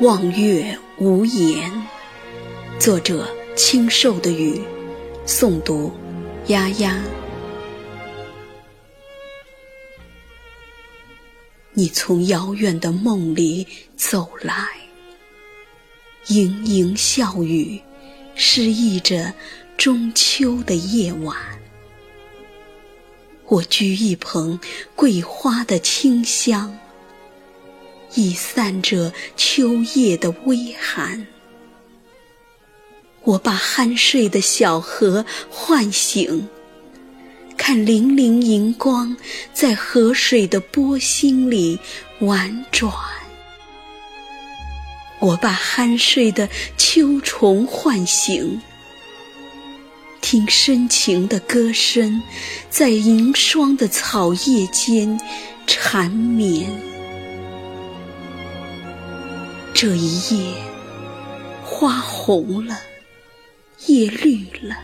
望月无言，作者清瘦的雨，诵读丫丫。你从遥远的梦里走来，盈盈笑语，诗意着中秋的夜晚。我掬一捧桂花的清香。已散着秋夜的微寒，我把酣睡的小河唤醒，看粼粼银光在河水的波心里婉转。我把酣睡的秋虫唤醒，听深情的歌声在银霜的草叶间缠绵。这一夜，花红了，叶绿了。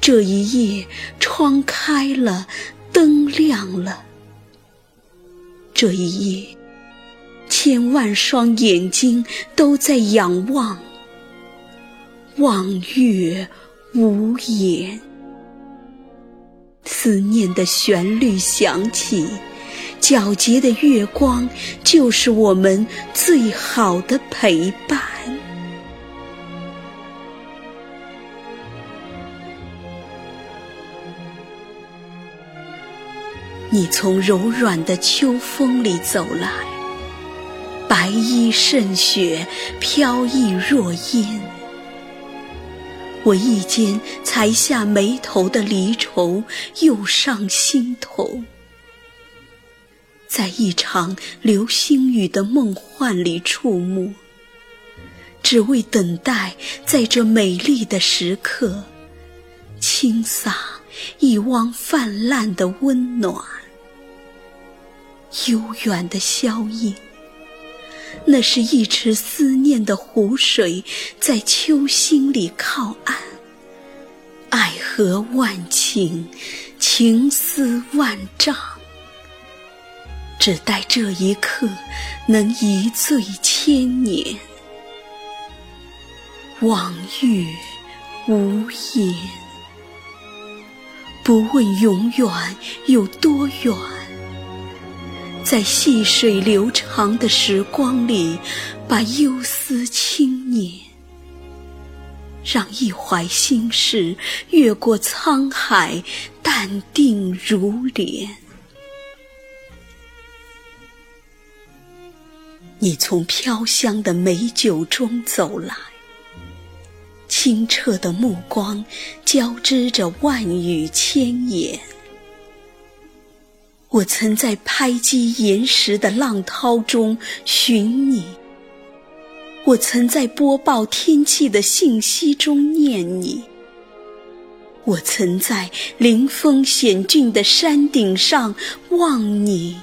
这一夜，窗开了，灯亮了。这一夜，千万双眼睛都在仰望，望月无言。思念的旋律响起。皎洁的月光，就是我们最好的陪伴。你从柔软的秋风里走来，白衣胜雪，飘逸若烟。我一肩才下眉头的离愁，又上心头。在一场流星雨的梦幻里触摸，只为等待在这美丽的时刻，倾洒一汪泛滥的温暖。悠远的消音，那是一池思念的湖水在秋心里靠岸。爱河万顷，情思万丈。只待这一刻能一醉千年，望月无言，不问永远有多远，在细水流长的时光里，把忧思轻捻，让一怀心事越过沧海，淡定如莲。你从飘香的美酒中走来，清澈的目光交织着万语千言。我曾在拍击岩石的浪涛中寻你，我曾在播报天气的信息中念你，我曾在凌峰险峻的山顶上望你。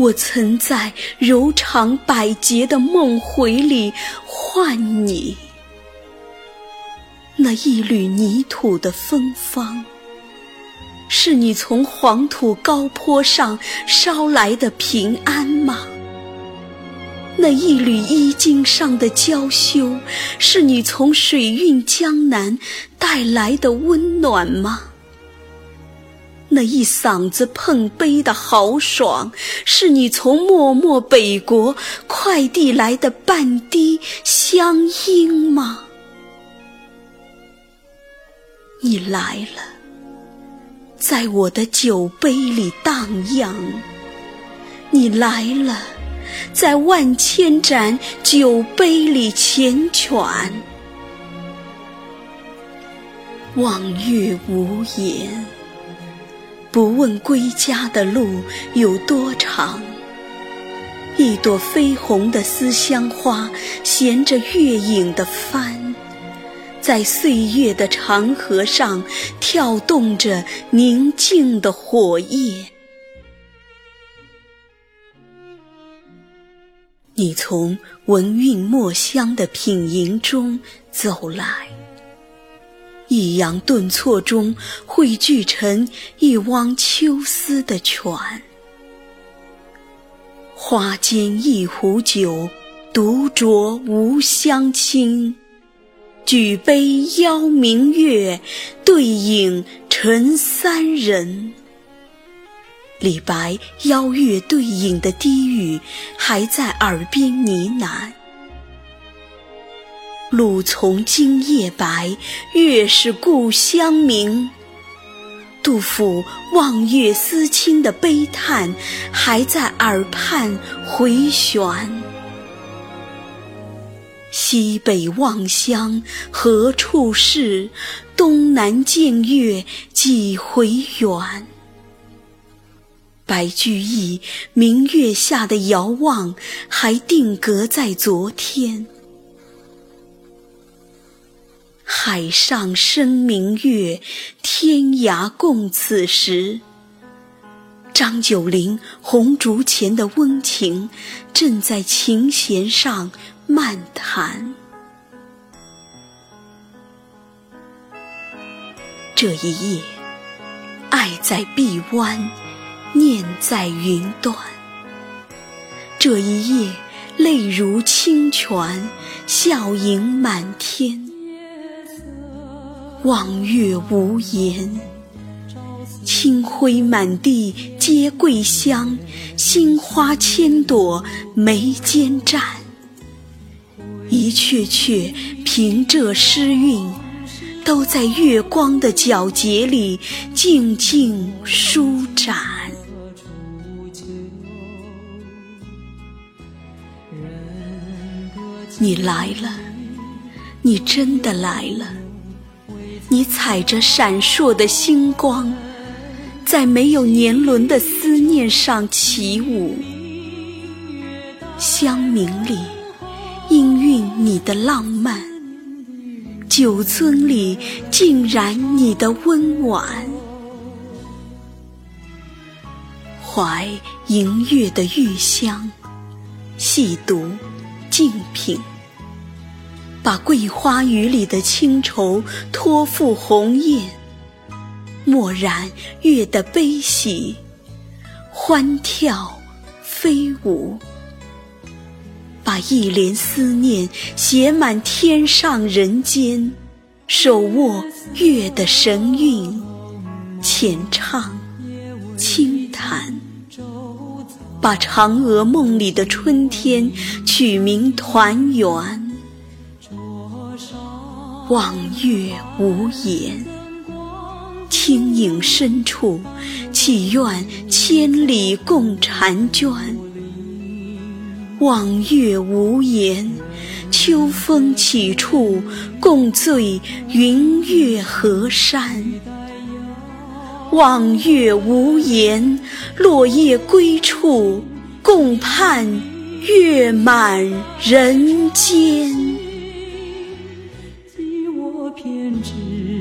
我曾在柔肠百结的梦回里唤你，那一缕泥土的芬芳，是你从黄土高坡上捎来的平安吗？那一缕衣襟上的娇羞，是你从水韵江南带来的温暖吗？那一嗓子碰杯的豪爽，是你从漠漠北国快递来的半滴乡音吗？你来了，在我的酒杯里荡漾；你来了，在万千盏酒杯里缱绻。望月无言。不问归家的路有多长，一朵绯红的思乡花衔着月影的帆，在岁月的长河上跳动着宁静的火焰。你从闻韵墨香的品茗中走来。抑扬顿挫中汇聚成一汪秋思的泉，花间一壶酒，独酌无相亲。举杯邀明月，对影成三人。李白邀月对影的低语，还在耳边呢喃。露从今夜白，月是故乡明。杜甫望月思亲的悲叹，还在耳畔回旋。西北望乡何处是？东南见月几回圆？白居易明月下的遥望，还定格在昨天。海上生明月，天涯共此时。张九龄红烛前的温情，正在琴弦上漫谈。这一夜，爱在臂弯，念在云端。这一夜，泪如清泉，笑盈满天。望月无言，清辉满地皆桂香，新花千朵眉间绽。一阙阙平仄诗韵，都在月光的皎洁里静静舒展。你来了，你真的来了。你踩着闪烁的星光，在没有年轮的思念上起舞。香茗里氤氲你的浪漫，酒樽里浸染你的温婉。怀盈月的玉香，细读，静品。把桂花雨里的清愁托付鸿雁，默然月的悲喜，欢跳飞舞。把一帘思念写满天上人间，手握月的神韵，浅唱轻弹。把嫦娥梦里的春天取名团圆。望月无言，清影深处，祈愿千里共婵娟。望月无言，秋风起处，共醉云月河山。望月无言，落叶归处，共盼月满人间。偏执。